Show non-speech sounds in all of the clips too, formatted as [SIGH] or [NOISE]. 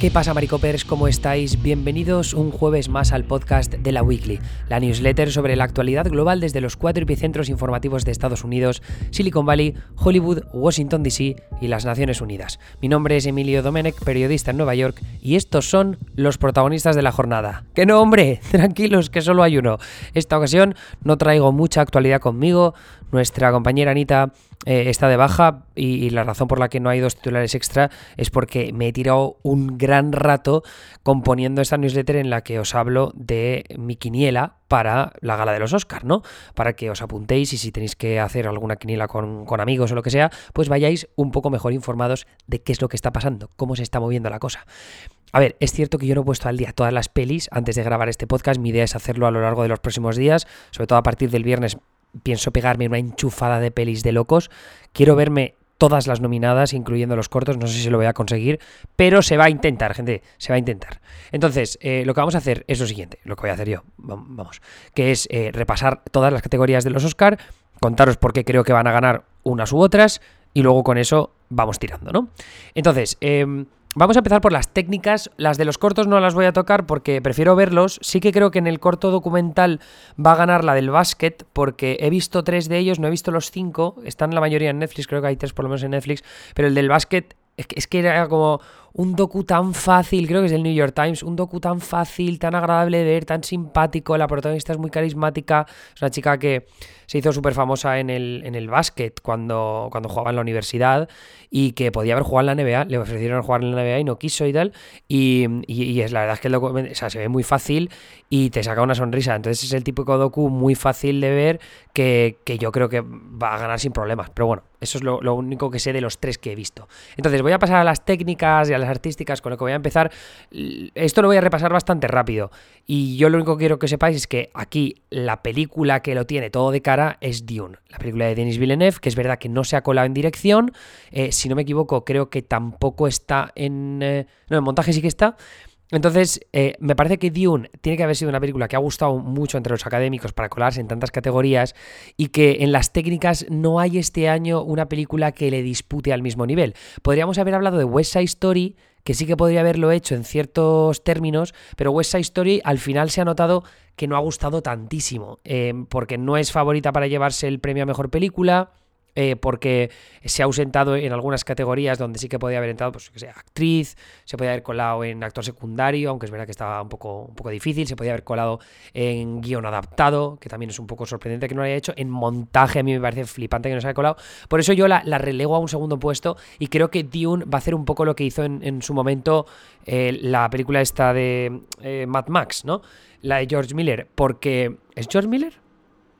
¿Qué pasa, Maricopers? ¿Cómo estáis? Bienvenidos un jueves más al podcast de la Weekly, la newsletter sobre la actualidad global desde los cuatro epicentros informativos de Estados Unidos, Silicon Valley, Hollywood, Washington DC y las Naciones Unidas. Mi nombre es Emilio Domenech, periodista en Nueva York, y estos son los protagonistas de la jornada. ¡Que no, hombre! [LAUGHS] Tranquilos, que solo hay uno. Esta ocasión no traigo mucha actualidad conmigo. Nuestra compañera Anita eh, está de baja y, la razón por la que no hay dos titulares extra es porque me he tirado un gran rato componiendo esta newsletter en la que os hablo de mi quiniela para la gala de los Oscars, ¿no? Para que os apuntéis y si tenéis que hacer alguna quiniela con, con amigos o lo que sea, pues vayáis un poco mejor informados de qué es lo que está pasando, cómo se está moviendo la cosa. A ver, es cierto que yo no he puesto al día todas las pelis antes de grabar este podcast. Mi idea es hacerlo a lo largo de los próximos días, sobre todo a partir del viernes pienso pegarme una enchufada de pelis de locos. Quiero verme todas las nominadas, incluyendo los cortos. No sé si lo voy a conseguir, pero se va a intentar, gente. Se va a intentar. Entonces, eh, lo que vamos a hacer es lo siguiente, lo que voy a hacer yo, vamos, que es eh, repasar todas las categorías de los Oscar, contaros por qué creo que van a ganar unas u otras, y luego con eso vamos tirando, ¿no? Entonces, eh, Vamos a empezar por las técnicas. Las de los cortos no las voy a tocar porque prefiero verlos. Sí que creo que en el corto documental va a ganar la del básquet porque he visto tres de ellos, no he visto los cinco. Están la mayoría en Netflix, creo que hay tres por lo menos en Netflix. Pero el del básquet es que, era como un docu tan fácil, creo que es del New York Times, un docu tan fácil, tan agradable de ver, tan simpático, la protagonista es muy carismática, es una chica que se hizo súper famosa en el, en el básquet cuando, cuando jugaba en la universidad y que podía haber jugado en la NBA, le ofrecieron jugar en la NBA y no quiso y tal, y, es la verdad es que el docu, se ve muy fácil y te saca una sonrisa, entonces es el típico docu muy fácil de ver que, que yo creo que va a ganar sin problemas, pero bueno, eso es lo, único que sé de los tres que he visto. Entonces voy a pasar a las técnicas y a las artísticas con lo que voy a empezar. Esto lo voy a repasar bastante rápido. Y yo lo único que quiero que sepáis es que aquí la película que lo tiene todo de cara es Dune, la película de Denis Villeneuve, que es verdad que no se ha colado en dirección. Eh, si no me equivoco, creo que tampoco está en... Eh, no, en montaje sí que está. Entonces, eh, me parece que Dune tiene que haber sido una película que ha gustado mucho entre los académicos para colarse en tantas categorías y que en las técnicas no hay este año una película que le dispute al mismo nivel. Podríamos haber hablado de West Side Story, que sí que podría haberlo hecho en ciertos términos, pero West Side Story al final se ha notado que no ha gustado tantísimo, eh, porque no es favorita para llevarse el premio a mejor película eh, porque se ha ausentado en algunas categorías donde sí que podía haber entrado, pues que sea actriz, se podía haber colado en actor secundario, aunque es verdad que estaba un poco, un poco difícil, se podía haber colado en guion adaptado, que también es un poco sorprendente que no lo haya hecho, en montaje a mí me parece flipante que no se haya colado, por eso yo la, relego a un segundo puesto y creo que Dune va a hacer un poco lo que hizo en, su momento eh, la película esta de eh, Mad Max, ¿no? La de George Miller, porque... ¿Es George Miller?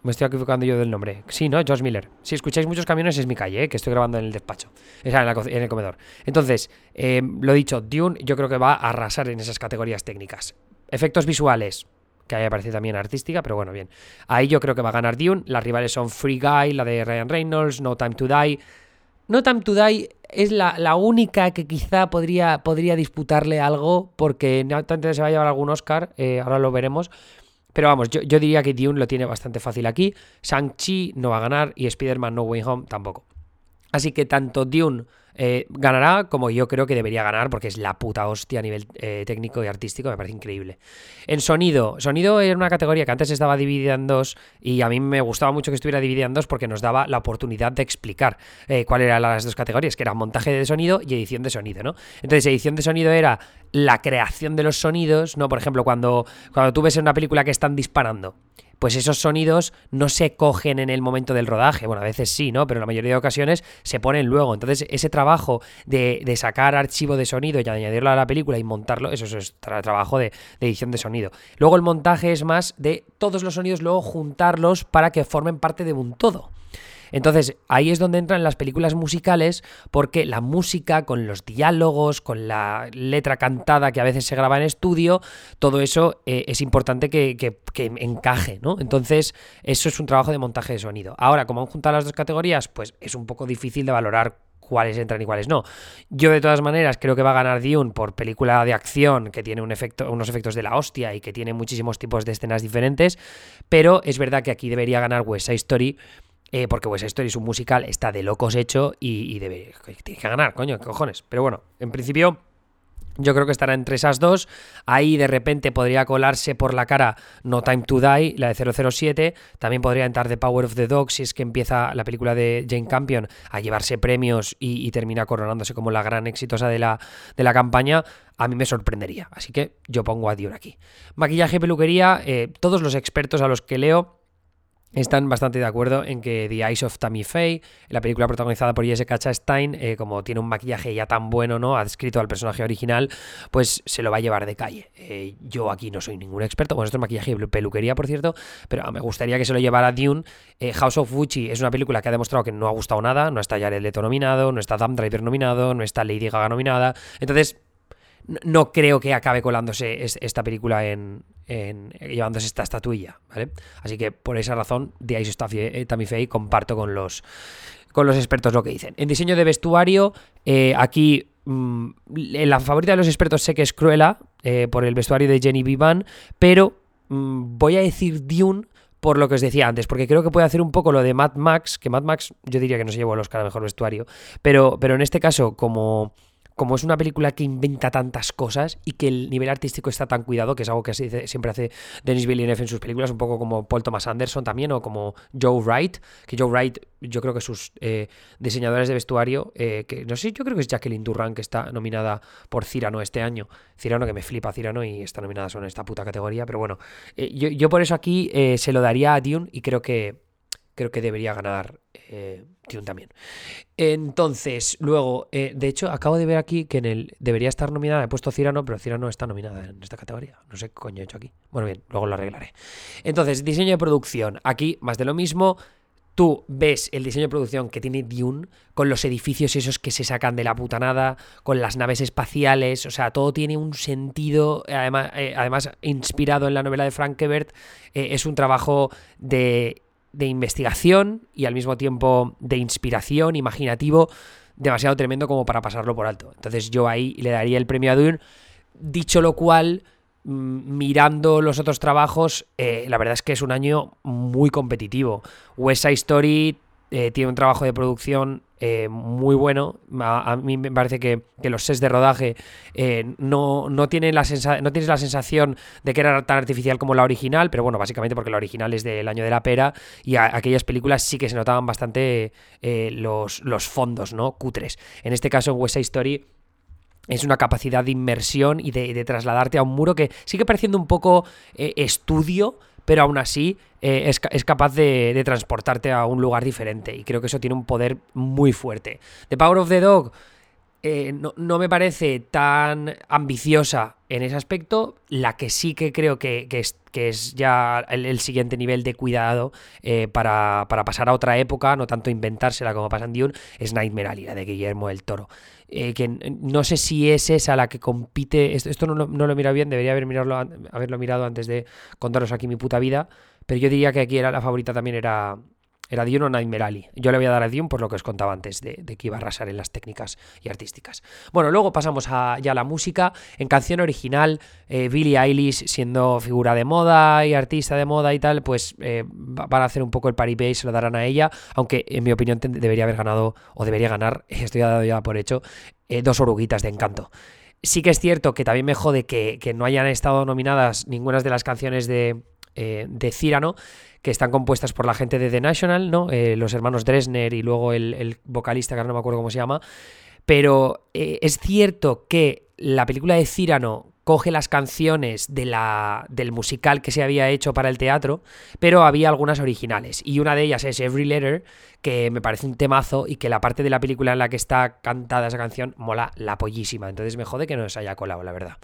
Me estoy equivocando yo del nombre. Sí, ¿no? George Miller. Si escucháis muchos camiones es mi calle, ¿eh? que estoy grabando en el despacho. en, en el comedor. Entonces, eh, lo dicho, Dune yo creo que va a arrasar en esas categorías técnicas. Efectos visuales, que ahí aparece también artística, pero bueno, bien. Ahí yo creo que va a ganar Dune. Las rivales son Free Guy, la de Ryan Reynolds, No Time to Die. No Time to Die es la, única que quizá podría, podría disputarle algo, porque no tanto se va a llevar algún Oscar, eh, ahora lo veremos. Pero vamos, yo, diría que Dune lo tiene bastante fácil aquí. Shang-Chi no va a ganar y Spider-Man No Way Home tampoco. Así que tanto Dune eh, ganará como yo creo que debería ganar porque es la puta hostia a nivel eh, técnico y artístico, me parece increíble. En sonido, sonido era una categoría que antes estaba dividida en dos y a mí me gustaba mucho que estuviera dividida en dos porque nos daba la oportunidad de explicar eh, cuáles eran las dos categorías, que eran montaje de sonido y edición de sonido, ¿no? Entonces, edición de sonido era la creación de los sonidos, ¿no? Por ejemplo, cuando, cuando tú ves en una película que están disparando pues esos sonidos no se cogen en el momento del rodaje. Bueno, a veces sí, ¿no? Pero en la mayoría de ocasiones se ponen luego. Entonces, ese trabajo de, sacar archivo de sonido y añadirlo a la película y montarlo, eso es trabajo de, de, edición de sonido. Luego el montaje es más de todos los sonidos, luego juntarlos para que formen parte de un todo. Entonces, ahí es donde entran las películas musicales, porque la música, con los diálogos, con la letra cantada que a veces se graba en estudio, todo eso eh, es importante que, encaje, ¿no? Entonces, eso es un trabajo de montaje de sonido. Ahora, como han juntado las dos categorías, pues es un poco difícil de valorar cuáles entran y cuáles no. Yo de todas maneras creo que va a ganar Dune por película de acción que tiene un efecto, unos efectos de la hostia y que tiene muchísimos tipos de escenas diferentes, pero es verdad que aquí debería ganar West Side Story eh, porque West Story es un musical, está de locos hecho y, debe, tiene que ganar, coño, qué cojones. Pero bueno, en principio Yo creo que estará entre esas dos. Ahí de repente podría colarse por la cara No Time to Die, la de 007. También podría entrar The Power of the Dog si es que empieza la película de Jane Campion a llevarse premios y, termina coronándose como la gran exitosa de la, de la campaña. A mí me sorprendería. Así que yo pongo a Dior aquí. Maquillaje, peluquería. Eh, todos los expertos a los que leo están bastante de acuerdo en que The Eyes of Tammy Faye, la película protagonizada por Jessica Chastain, eh, como tiene un maquillaje ya tan bueno, ¿no? Adscrito al personaje original, pues se lo va a llevar de calle. Eh, yo aquí no soy ningún experto, bueno, esto es maquillaje y peluquería, por cierto, pero me gustaría que se lo llevara Dune. Eh, House of Gucci es una película que ha demostrado que no ha gustado nada, no está Jared Leto nominado, no está Adam Driver nominado, no está Lady Gaga nominada, entonces no creo que acabe colándose esta película en, llevándose esta estatuilla, ¿vale? Así que por esa razón, de Ice eh, Tammy Faye comparto con los, con los expertos lo que dicen. En diseño de vestuario, eh, aquí mm, la favorita de los expertos sé que es Cruella, eh, por el vestuario de Jenny Vivan, pero mm, voy a decir Dune por lo que os decía antes, porque creo que puede hacer un poco lo de Mad Max, que Mad Max yo diría que no se llevó el Oscar Mejor Vestuario, pero, pero en este caso, como como es una película que inventa tantas cosas y que el nivel artístico está tan cuidado, que es algo que siempre hace Denis Villeneuve en sus películas, un poco como Paul Thomas Anderson también, o como Joe Wright, que Joe Wright, yo creo que sus eh, diseñadores de vestuario, eh, que no sé, yo creo que es Jacqueline Durran, que está nominada por Cyrano este año. Cyrano, que me flipa Cyrano y está nominada solo en esta puta categoría, pero bueno, eh, yo, yo, por eso aquí se lo daría a Dune y creo que creo que debería ganar eh, también. Entonces, luego, eh, de hecho, acabo de ver aquí que en el debería estar nominada, he puesto Cirano, pero Cirano está nominada en esta categoría. No sé qué coño he hecho aquí. Bueno, bien, luego lo arreglaré. Entonces, diseño de producción. Aquí, más de lo mismo. Tú ves el diseño de producción que tiene Dune, con los edificios esos que se sacan de la puta nada, con las naves espaciales, o sea, todo tiene un sentido, además, eh, además inspirado en la novela de Frank Ebert, eh, es un trabajo de de investigación y al mismo tiempo de inspiración, imaginativo, demasiado tremendo como para pasarlo por alto. Entonces yo ahí le daría el premio a Dune. Dicho lo cual, mm, mirando los otros trabajos, eh, la verdad es que es un año muy competitivo. West Story eh, tiene un trabajo de producción eh, muy bueno. A, mí me parece que, los sets de rodaje eh, no, no, tienen la no tienes la sensación de que era tan artificial como la original, pero bueno, básicamente porque la original es del año de la pera y aquellas películas sí que se notaban bastante los, los fondos, ¿no? Cutres. En este caso, West Side Story es una capacidad de inmersión y de, trasladarte a un muro que sigue pareciendo un poco estudio, pero aún así eh, es, capaz de, transportarte a un lugar diferente. Y creo que eso tiene un poder muy fuerte. The Power of the Dog eh, no, me parece tan ambiciosa en ese aspecto. La que sí que creo que, es, que es, ya el, siguiente nivel de cuidado eh, para, pasar a otra época, no tanto inventársela como pasa en Dune, es Nightmare Alley, la de Guillermo del Toro. Que no sé si es esa la que compite. Esto, no, lo he mirado bien, debería haber mirarlo, haberlo mirado antes de contaros aquí mi puta vida. Pero yo diría que aquí era la favorita también era, era Dune o Nightmare Yo le voy a dar a Dune por lo que os contaba antes, de, que iba a arrasar en las técnicas y artísticas. Bueno, luego pasamos ya a la música. En canción original, eh, Billie Eilish, siendo figura de moda y artista de moda y tal, pues eh, van a hacer un poco el paripé y se lo darán a ella, aunque en mi opinión debería haber ganado, o debería ganar, [LAUGHS] estoy dado ya por hecho, eh, dos oruguitas de encanto. Sí que es cierto que también me jode que, que no hayan estado nominadas ninguna de las canciones de, eh, de Cyrano, que están compuestas por la gente de The National, ¿no? Eh, los hermanos Dresner y luego el, vocalista, que ahora no me acuerdo cómo se llama. Pero eh, es cierto que la película de Cyrano coge las canciones de la, del musical que se había hecho para el teatro, pero había algunas originales. Y una de ellas es Every Letter, que me parece un temazo y que la parte de la película en la que está cantada esa canción mola la pollísima. Entonces me jode que no se haya colado, la verdad.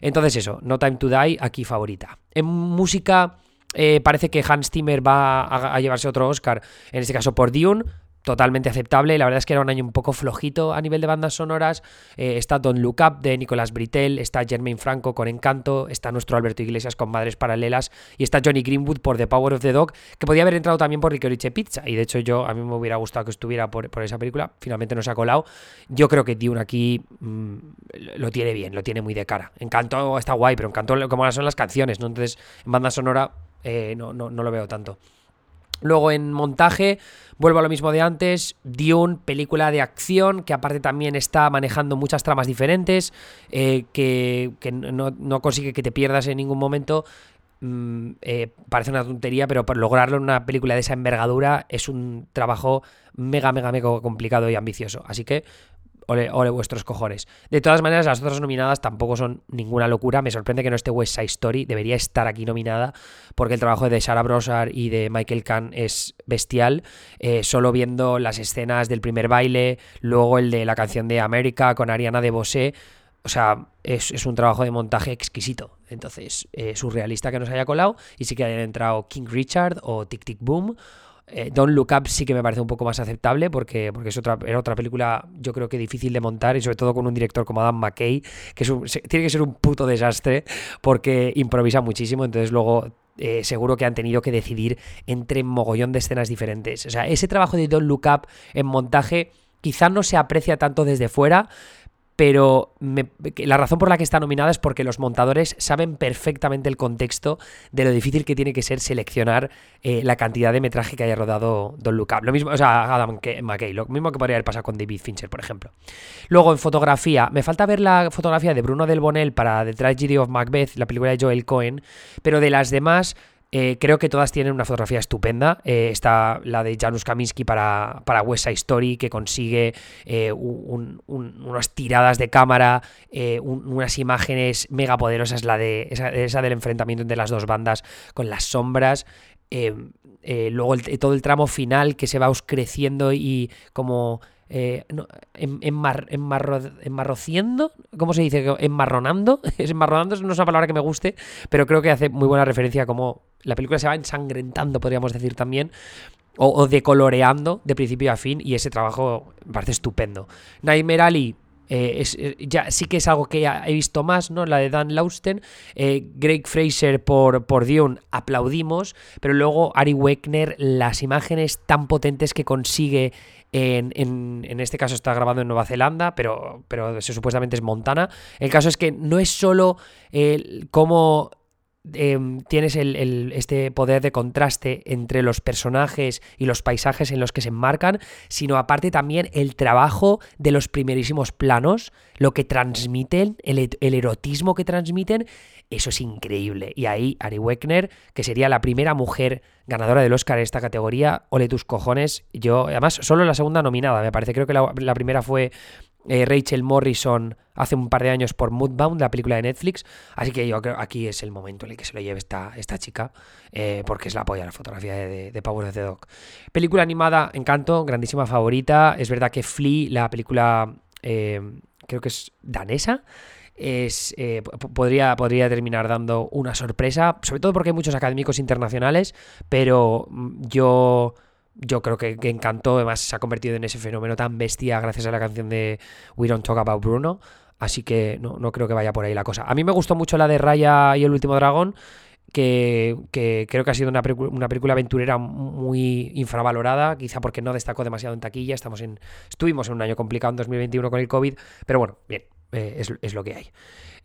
Entonces eso, No Time to Die, aquí favorita. En música... Eh, parece que Hans Zimmer va a, a, llevarse otro Oscar, en este caso por Dune, totalmente aceptable. La verdad es que era un año un poco flojito a nivel de bandas sonoras. Eh, está Don't Look Up de Nicolás Britel, está Jermaine Franco con Encanto, está nuestro Alberto Iglesias con Madres Paralelas y está Johnny Greenwood por The Power of the Dog, que podía haber entrado también por Licorice Pizza. Y de hecho yo, a mí me hubiera gustado que estuviera por, esa película. Finalmente no se ha colado. Yo creo que Dune aquí mm, lo tiene bien, lo tiene muy de cara. Encanto está guay, pero Encanto como son las canciones, ¿no? Entonces en banda sonora eh, no, no, no lo veo tanto. Luego en montaje, vuelvo a lo mismo de antes, Dune, película de acción, que aparte también está manejando muchas tramas diferentes, eh, que, no, consigue que te pierdas en ningún momento. Mm, eh, parece una tontería, pero por lograrlo en una película de esa envergadura es un trabajo mega, mega, mega complicado y ambicioso. Así que ole, vuestros cojones. De todas maneras, las otras nominadas tampoco son ninguna locura. Me sorprende que no esté West Side Story. Debería estar aquí nominada porque el trabajo de Sarah Brosar y de Michael Kahn es bestial. Eh, solo viendo las escenas del primer baile, luego el de la canción de América con Ariana de Bosé. O sea, es, un trabajo de montaje exquisito. Entonces, eh, surrealista que nos haya colado y sí que hayan entrado King Richard o Tic Tic Boom eh, Don't Look Up sí que me parece un poco más aceptable porque, porque es otra, era otra película yo creo que difícil de montar y sobre todo con un director como Adam McKay, que tiene que ser un puto desastre porque improvisa muchísimo, entonces luego eh, seguro que han tenido que decidir entre mogollón de escenas diferentes. O sea, ese trabajo de Don't Look Up en montaje quizá no se aprecia tanto desde fuera, pero la razón por la que está nominada es porque los montadores saben perfectamente el contexto de lo difícil que tiene que ser seleccionar eh, la cantidad de metraje que haya rodado Don Look Lo mismo, o sea, Adam McKay, lo mismo que podría haber pasado con David Fincher, por ejemplo. Luego, en fotografía, me falta ver la fotografía de Bruno Del Bonel para The Tragedy of Macbeth, la película de Joel Cohen, pero de las demás eh, creo que todas tienen una fotografía estupenda. Eh, está la de Janusz Kaminski para, para West Side Story, que consigue eh, unas tiradas de cámara, unas imágenes mega poderosas, la de esa, del enfrentamiento entre las dos bandas con las sombras. luego todo el tramo final que se va oscreciendo y como eh, enmarrociendo, ¿cómo se dice? Enmarronando, [LAUGHS] enmarronando no es una palabra que me guste, pero creo que hace muy buena referencia a cómo la película se va ensangrentando, podríamos decir también, o, decoloreando de principio a fin, y ese trabajo me parece estupendo. Nightmare Ali, eh, eh, ya sí que es algo que he visto más, ¿no? La de Dan Lausten. Eh, Greg Fraser por, por Dion aplaudimos, pero luego Ari Wegner, las imágenes tan potentes que consigue en, en, este caso está grabado en Nueva Zelanda, pero, pero supuestamente es Montana. El caso es que no es solo el cómo Em, tienes el, este poder de contraste entre los personajes y los paisajes en los que se enmarcan, sino aparte también el trabajo de los primerísimos planos, lo que transmiten, el, erotismo que transmiten, eso es increíble. Y ahí Ari Wegner, que sería la primera mujer ganadora del Oscar en esta categoría, ole tus cojones, yo, además, solo la segunda nominada, me parece, creo que la primera fue eh, Rachel Morrison hace un par de años por Moodbound, la película de Netflix. Así que yo creo que aquí es el momento en el que se lo lleve esta, esta chica, eh, porque es la polla la fotografía de, de, Power of the Dog. Película animada, encanto, grandísima favorita. Es verdad que Flea, la película, eh, creo que es danesa, es, podría, podría terminar dando una sorpresa, sobre todo porque hay muchos académicos internacionales, pero mm, yo yo creo que, encantó, además se ha convertido en ese fenómeno tan bestia gracias a la canción de We Don't Talk About Bruno, así que no, no creo que vaya por ahí la cosa. A mí me gustó mucho la de Raya y el último dragón, que, creo que ha sido una, una, película aventurera muy infravalorada, quizá porque no destacó demasiado en taquilla, estamos en, estuvimos en un año complicado en 2021 con el COVID, pero bueno, bien, eh, es, es, lo que hay.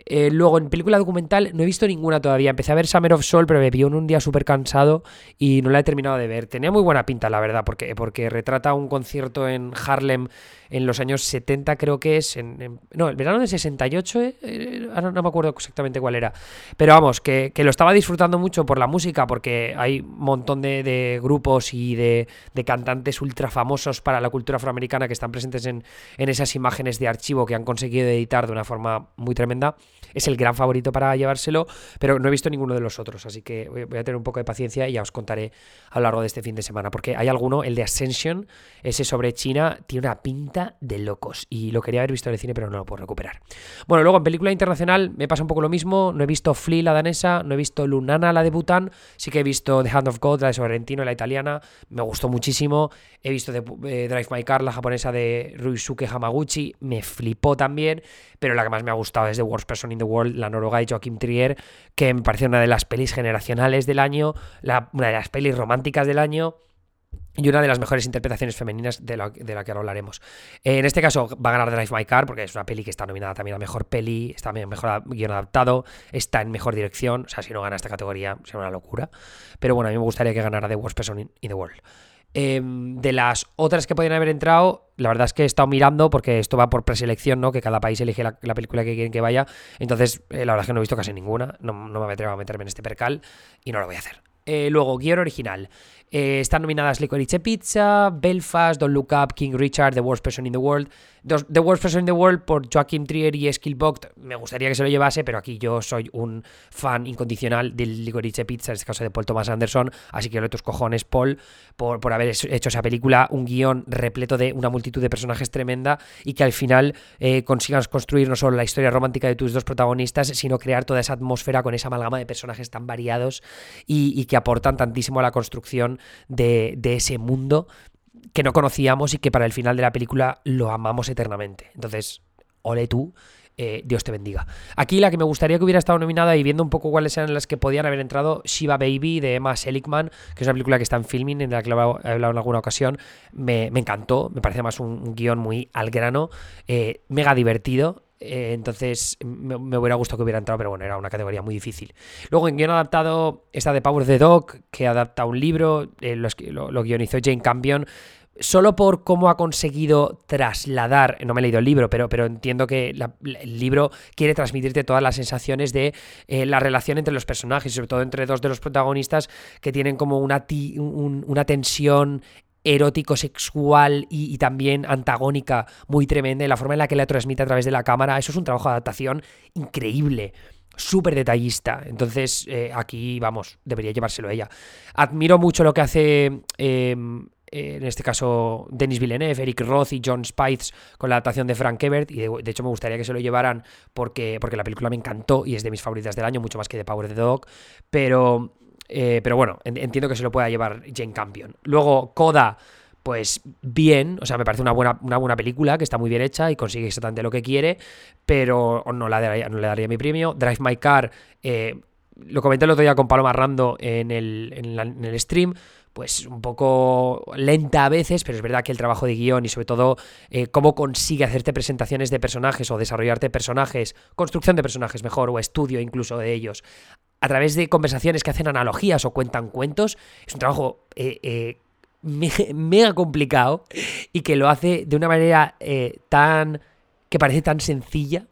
Eh, luego, en película documental no he visto ninguna todavía. Empecé a ver Summer of Soul, pero me pilló en un día súper cansado y no la he terminado de ver. Tenía muy buena pinta, la verdad, porque, porque retrata un concierto en Harlem en los años 70 creo que es, en, no, el verano de 68, eh, eh, ahora no me acuerdo exactamente cuál era, pero vamos, que, lo estaba disfrutando mucho por la música, porque hay un montón de, grupos y de, cantantes ultra famosos para la cultura afroamericana que están presentes en, en esas imágenes de archivo que han conseguido editar de una forma muy tremenda. Es el gran favorito para llevárselo, pero no he visto ninguno de los otros, así que voy a tener un poco de paciencia y ya os contaré a lo largo de este fin de semana, porque hay alguno, el de Ascension, ese sobre China, tiene una pinta de locos. Y lo quería haber visto en el cine, pero no lo puedo recuperar. Bueno, luego en película internacional me pasa un poco lo mismo. No he visto Flea, la danesa, no he visto Lunana, la de Bután. Sí que he visto The Hand of God, la de Sorrentino, la italiana. Me gustó muchísimo. He visto eh, Drive My Car, la japonesa de Ruisuke Hamaguchi. Me flipó también. Pero la que más me ha gustado es The Worst Person in the World, la noruega de Joachim Trier, que me parece una de las pelis generacionales del año, una de las pelis románticas del año y una de las mejores interpretaciones femeninas de la, de la que ahora hablaremos. En este caso va a ganar Drive My Car porque es una peli que está nominada también a Mejor Peli, está mejor guion adaptado, está en Mejor Dirección, o sea, si no gana esta categoría sería una locura. Pero bueno, a mí me gustaría que ganara The Worst Person in, the World. Em, de las otras que podrían haber entrado, la verdad es que he estado mirando porque esto va por preselección, ¿no? Que cada país elige la, película que quieren que vaya. Entonces, eh, la verdad es que no he visto casi ninguna. No, no me atrevo a meterme en este percal y no lo voy a hacer. Eh, luego, guion original. Eh, están nominadas Licorice Pizza, Belfast, Don't Look Up, King Richard, The Worst Person in the World. The Worst Person in the World por Joachim Trier y Skillbox. Me gustaría que se lo llevase, pero aquí yo soy un fan incondicional del Licorice Pizza, en este caso de Paul Thomas Anderson. Así que lo de tus cojones, Paul, por, por haber hecho esa película, un guion repleto de una multitud de personajes tremenda y que al final eh, consigas construir no solo la historia romántica de tus dos protagonistas, sino crear toda esa atmósfera con esa amalgama de personajes tan variados y, que aportan tantísimo a la construcción de, de ese mundo que no conocíamos y que para el final de la película lo amamos eternamente. Entonces, ole tú, eh, Dios te bendiga. Aquí la que me gustaría que hubiera estado nominada y viendo un poco cuáles eran las que podían haber entrado, Shiva Baby de Emma Seligman, que es una película que está en filming, en la que he hablado en alguna ocasión, me, encantó, me parece más un, guion muy al grano, eh, mega divertido, eh, entonces me, hubiera gustado que hubiera entrado, pero bueno, era una categoría muy difícil. Luego en guion adaptado está The Power of the Dog, que adapta un libro, lo, lo, guionizó Jane Campion solo por cómo ha conseguido trasladar, no me he leído el libro, pero, pero entiendo que el libro quiere transmitirte todas las sensaciones de eh, la relación entre los personajes, sobre todo entre dos de los protagonistas que tienen como una, una tensión erótico-sexual y, también antagónica muy tremenda, y la forma en la que la transmite a través de la cámara, eso es un trabajo de adaptación increíble súper detallista. Entonces, eh, aquí, vamos, debería llevárselo ella. Admiro mucho lo que hace em, en este caso Denis Villeneuve, Eric Roth y John Spites con la adaptación de Frank Ebert y de, hecho me gustaría que se lo llevaran porque, porque la película me encantó y es de mis favoritas del año, mucho más que de Power of the Dog, pero, eh, pero bueno, entiendo que se lo pueda llevar Jane Campion. Luego Coda, pues bien, o sea, me parece una buena, una buena película que está muy bien hecha y consigue exactamente lo que quiere, pero no, la no le daría mi premio. Drive My Car, eh, lo comenté el otro día con Paloma Rando en el, en el stream, pues un poco lenta a veces, pero es verdad que el trabajo de guion y sobre todo eh, cómo consigue hacerte presentaciones de personajes o desarrollarte personajes, construcción de personajes mejor o estudio incluso de ellos, a través de conversaciones que hacen analogías o cuentan cuentos, es un trabajo eh, eh, [LAUGHS] mega complicado y que lo hace de una manera tan que parece tan sencilla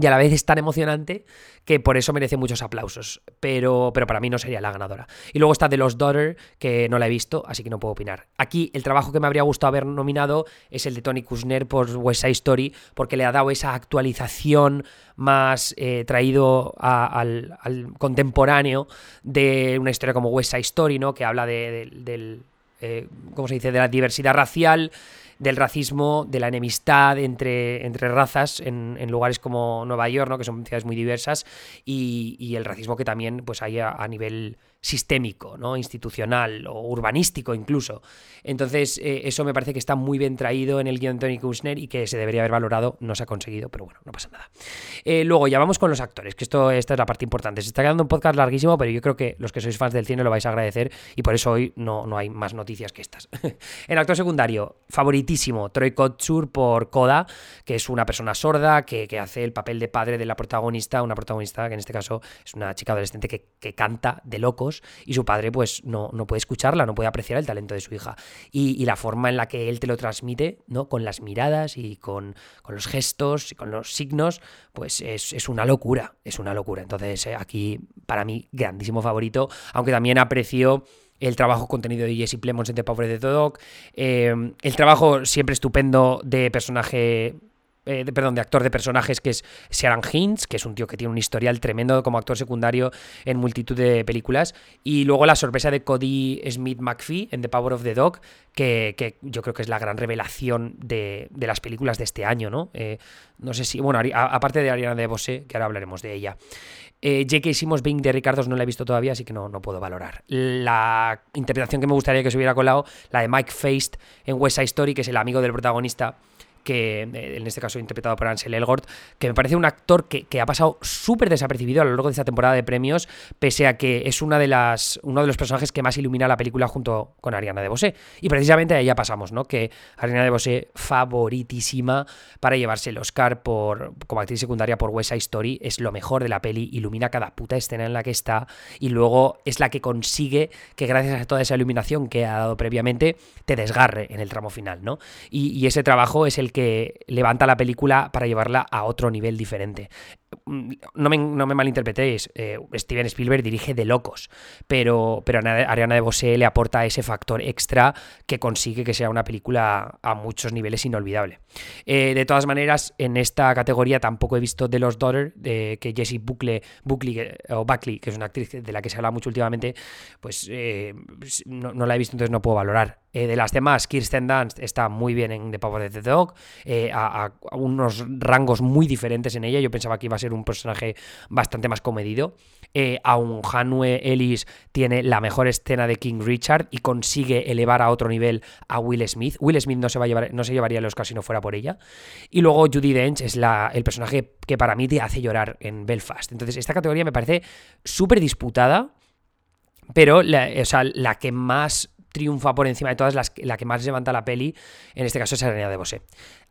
y a la vez es tan emocionante que por eso merece muchos aplausos, pero, pero para mí no sería la ganadora. Y luego está The Lost Daughter, que no la he visto, así que no puedo opinar. Aquí el trabajo que me habría gustado haber nominado es el de Tony Kushner por West Side Story, porque le ha dado esa actualización más eh, traído al, contemporáneo de una historia como West Side Story, ¿no? que habla de, eh, ¿cómo se dice?, de la diversidad racial del racismo, de la enemistad entre, entre razas en, lugares como Nueva York, ¿no? que son ciudades muy diversas, y, el racismo que también pues, hay a nivel sistémico, ¿no? institucional o urbanístico incluso. Entonces, eh, eso me parece que está muy bien traído en el guion de Tony Kushner y que se debería haber valorado. No se ha conseguido, pero bueno, no pasa nada. Eh, luego, ya vamos con los actores, que esto, esta es la parte importante. Se está quedando un podcast larguísimo, pero yo creo que los que sois fans del cine lo vais a agradecer y por eso hoy no, no hay más noticias que estas. [LAUGHS] el actor secundario, favoritísimo, Troy Kotsur por Koda, que es una persona sorda que, hace el papel de padre de la protagonista, una protagonista que en este caso es una chica adolescente que, que canta de locos y su padre pues no, no puede escucharla, no puede apreciar el talento de su hija. Y, la forma en la que él te lo transmite, ¿no? Con las miradas y con, los gestos y con los signos, pues es, una locura, es una locura. Entonces eh, aquí para mí grandísimo favorito, aunque también aprecio el trabajo contenido de Jesse Plemons en The Power of the Dog, eh, el trabajo siempre estupendo de personaje eh, perdón, de actor de personajes, que es Sharon Hinds, que es un tío que tiene un historial tremendo como actor secundario en multitud de películas. Y luego la sorpresa de Cody Smith McPhee en The Power of the Dog, que, yo creo que es la gran revelación de, las películas de este año, ¿no? Eh, no sé si, bueno, aparte de Ariana de Bosé, que ahora hablaremos de ella. Eh, J.K. Simmons Bing de Ricardos no la he visto todavía, así que no, no puedo valorar. La interpretación que me gustaría que se hubiera colado, la de Mike Feist en West Side Story, que es el amigo del protagonista, que en este caso interpretado por Ansel Elgort, que me parece un actor que, ha pasado súper desapercibido a lo largo de esta temporada de premios, pese a que es una de las, uno de los personajes que más ilumina la película junto con Ariana de Bosé. Y precisamente ahí ya pasamos, ¿no? Que Ariana de Bosé, favoritísima para llevarse el Oscar por, como actriz secundaria por West Side Story, es lo mejor de la peli, ilumina cada puta escena en la que está y luego es la que consigue que gracias a toda esa iluminación que ha dado previamente, te desgarre en el tramo final, ¿no? y ese trabajo es el que levanta la película para llevarla a otro nivel diferente. Mm, no me, no me malinterpretéis, eh, Steven Spielberg dirige de locos, pero, pero Ariana de Bosé le aporta ese factor extra que consigue que sea una película a muchos niveles inolvidable. Eh, de todas maneras, en esta categoría tampoco he visto The Lost Daughter, que Jessie Buckley, Buckley, o Buckley, que es una actriz de la que se habla mucho últimamente, pues eh, no, la he visto, entonces no puedo valorar. de las demás, Kirsten Dunst está muy bien en The Power of the Dog, a, a, unos rangos muy diferentes en ella. Yo pensaba que iba a ser un personaje bastante más comedido. Eh, aun Hanue Ellis tiene la mejor escena de King Richard y consigue elevar a otro nivel a Will Smith. Will Smith no se, va a llevar, no se llevaría el Oscar si no fuera por ella. Y luego Judy Dench es la, el personaje que para mí te hace llorar en Belfast. Entonces, esta categoría me parece súper disputada, pero la, la que más triunfa por encima de todas, las, la que más levanta la peli, en este caso es Arena de Bosé.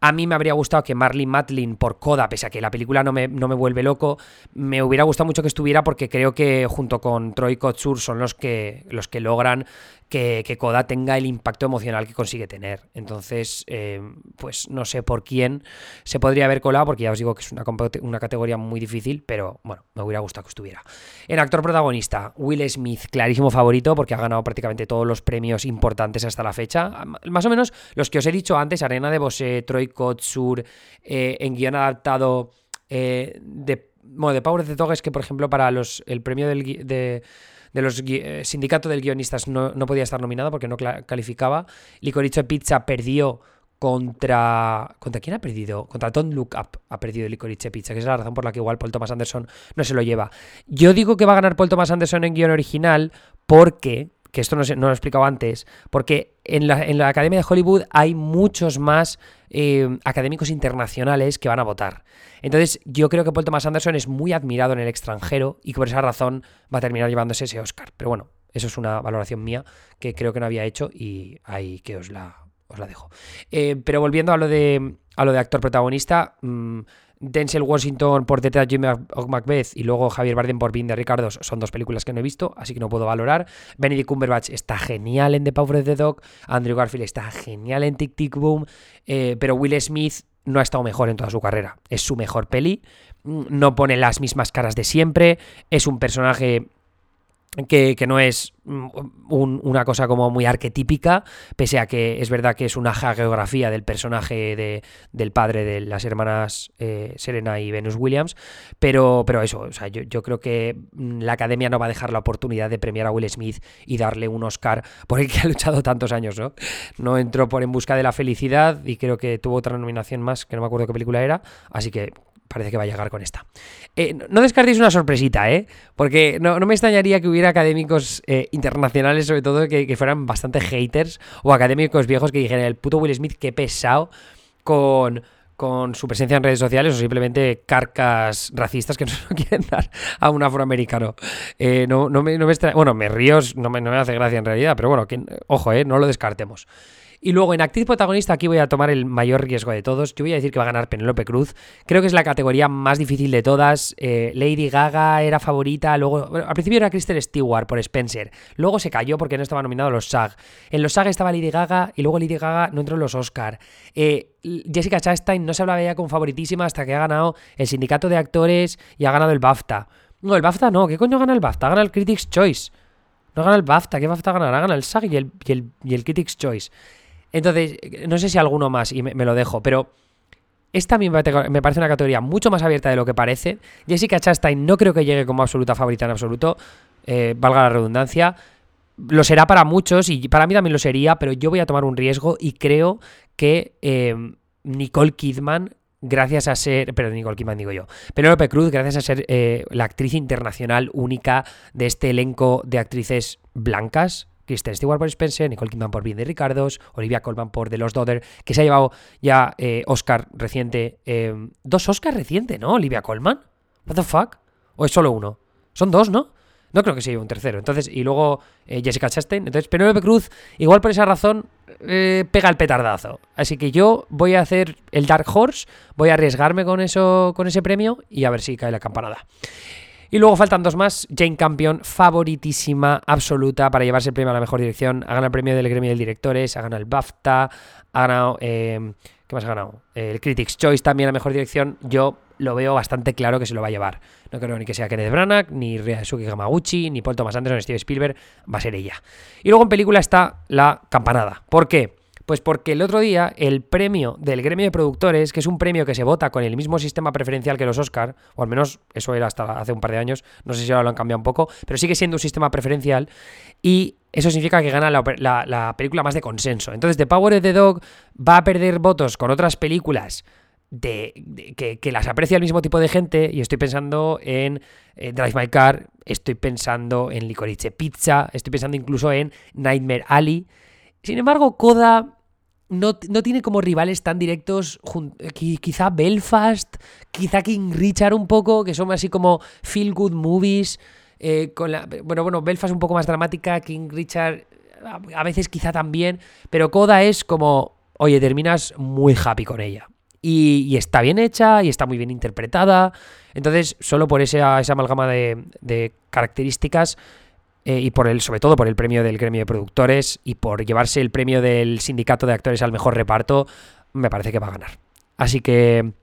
A mí me habría gustado que Marley Matlin por Coda, pese a que la película no me, no me vuelve loco, me hubiera gustado mucho que estuviera porque creo que junto con Troy Kotsur son los que, los que logran que, que Coda tenga el impacto emocional que consigue tener. Entonces, eh, pues no sé por quién se podría haber colado, porque ya os digo que es una, una categoría muy difícil, pero bueno, me hubiera gustado que estuviera. En actor protagonista, Will Smith, clarísimo favorito, porque ha ganado prácticamente todos los premios importantes hasta la fecha. Más o menos los que os he dicho antes, Arena de Bosé, Troy Kotsur, eh, en guion adaptado eh, de, bueno, de Power de Dog es que, por ejemplo, para los, el premio del, de, de los eh, sindicato del guionistas no, no, podía estar nominado porque no calificaba. Licorice Pizza perdió contra. ¿Contra quién ha perdido? Contra Don't Look Up ha perdido Licorice Pizza, que es la razón por la que igual Paul Thomas Anderson no se lo lleva. Yo digo que va a ganar Paul Thomas Anderson en guion original porque que esto no, lo he explicado antes, porque en la, Academia de Hollywood hay muchos más eh, académicos internacionales que van a votar. Entonces, yo creo que Paul Thomas Anderson es muy admirado en el extranjero y por esa razón va a terminar llevándose ese Oscar. Pero bueno, eso es una valoración mía que creo que no había hecho y ahí que os la, os la dejo. Eh, pero volviendo a lo de, a lo de actor protagonista, mm, Denzel Washington por detrás de Jimmy Macbeth y luego Javier Bardem por Bean de Ricardo son dos películas que no he visto, así que no puedo valorar. Benedict Cumberbatch está genial en The Power of the Dog, Andrew Garfield está genial en Tic Tic Boom, eh, pero Will Smith no ha estado mejor en toda su carrera. Es su mejor peli, mm, no pone las mismas caras de siempre, es un personaje que, no es mm, una cosa como muy arquetípica, pese a que es verdad que es una geografía del personaje de, del padre de las hermanas eh, Serena y Venus Williams, pero, pero eso, o sea, yo, yo, creo que mm, la academia no va a dejar la oportunidad de premiar a Will Smith y darle un Oscar por el que [LAUGHS] ha luchado tantos años, ¿no? No entró por En Busca de la Felicidad y creo que tuvo otra nominación más, que no me acuerdo qué película era, así que parece que va a llegar con esta. Eh, no descartéis una sorpresita, ¿eh? Porque no, me extrañaría que hubiera académicos eh, internacionales, sobre todo, que, fueran bastante haters, o académicos viejos que dijeran, el puto Will Smith, qué pesado con con su presencia en redes sociales o simplemente carcas racistas que [LAUGHS] no se lo quieren dar a un afroamericano. Eh, no, me, no Bueno, me río, me, no me, hace gracia en realidad, pero bueno, ojo, eh, no lo descartemos. Y luego en actriz protagonista aquí voy a tomar el mayor riesgo de todos. Yo voy a decir que va a ganar Penélope Cruz. Creo que es la categoría más difícil de todas. Eh, Lady Gaga era favorita, luego al principio era Kristen Stewart por Spencer. Luego se cayó porque no estaba nominado a los SAG. En los SAG estaba Lady Gaga y luego Lady Gaga no entró en los Oscar. Eh, Jessica Chastain no se hablaba ya como favoritísima hasta que ha ganado el sindicato de actores y ha ganado el BAFTA. No, el BAFTA no. ¿Qué coño gana el BAFTA? Gana el Critics' Choice. No gana el BAFTA. ¿Qué BAFTA ganará? Gana el SAG y el, y el, y el Critics' Choice. Entonces, no sé si alguno más y me, lo dejo, pero esta a mí me parece una categoría mucho más abierta de lo que parece. Jessica Chastain no creo que llegue como absoluta favorita en absoluto, eh, valga la redundancia. Lo será para muchos y para mí también lo sería, pero yo voy a tomar un riesgo y creo que eh, Nicole Kidman, gracias a ser, pero Nicole Kidman digo yo, Penélope Cruz, gracias a ser eh, la actriz internacional única de este elenco de actrices blancas, Kristen Stewart por Spencer, Nicole Kidman por Bien de Ricardos, Olivia Colman por The Lost Daughter, que se ha llevado ya eh, Oscar reciente. Eh, dos Oscars recientes, ¿no? Olivia Colman. What the fuck? ¿O es solo uno? Son dos, ¿no? No creo que se lleve un tercero. Entonces, y luego eh, Jessica Chastain. Entonces, Penélope Cruz, igual por esa razón, pega el petardazo. Así que yo voy a hacer el Dark Horse, voy a arriesgarme con eso, con ese premio y a ver si cae la campanada. Y luego faltan dos más. Jane Campion, favoritísima, absoluta para llevarse el premio a la mejor dirección. Ha ganado el premio del gremio de directores, ha ganado el BAFTA, ha ganado. Eh, ¿Qué más ha ganado? El Critics' Choice también a la mejor dirección. Yo lo veo bastante claro que se lo va a llevar. No creo ni que sea Kenneth Branagh, ni Ryazuki Hamaguchi, ni Paul Thomas Anderson, ni Steve Spielberg. Va a ser ella. Y luego en película está La Campanada. ¿Por qué? Pues porque el otro día el premio del gremio de productores, que es un premio que se vota con el mismo sistema preferencial que los Oscar, o al menos eso era hasta hace un par de años, no sé si ahora lo han cambiado un poco, pero sigue siendo un sistema preferencial y eso significa que gana la, película más de consenso. Entonces The Power of the Dog va a perder votos con otras películas de, que, las aprecia el mismo tipo de gente y estoy pensando en eh, Drive My Car, estoy pensando en Licorice Pizza, estoy pensando incluso en Nightmare Alley. Sin embargo, Coda no, tiene como rivales tan directos, quizá Belfast, quizá King Richard un poco, que son así como feel good movies. Eh, bueno, bueno, Belfast un poco más dramática, King Richard a veces quizá también, pero Coda es como, oye, terminas muy happy con ella. Y, está bien hecha y está muy bien interpretada. Entonces, solo por esa, esa amalgama de características eh, y por el, sobre todo por el premio del gremio de productores y por llevarse el premio del sindicato de actores al mejor reparto, me parece que va a ganar. Así que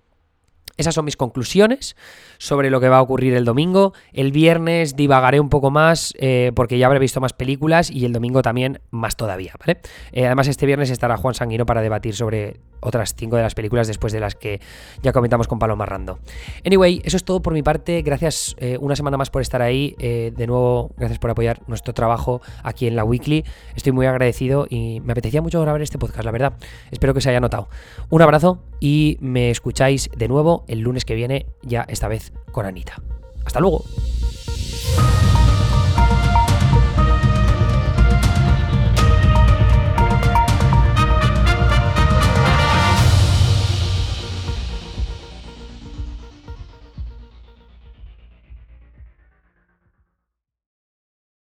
esas son mis conclusiones sobre lo que va a ocurrir el domingo. El viernes divagaré un poco más eh, porque ya habré visto más películas y el domingo también más todavía, ¿vale? Eh, además este viernes estará Juan Sanguino para debatir sobre otras cinco de las películas después de las que ya comentamos con Paloma Rando. Anyway, eso es todo por mi parte. Gracias eh, una semana más por estar ahí. de nuevo, gracias por apoyar nuestro trabajo aquí en la Weekly. Estoy muy agradecido y me apetecía mucho grabar este podcast, la verdad. Espero que se haya notado. Un abrazo y me escucháis de nuevo el lunes que viene, ya esta vez con Anita. Hasta luego.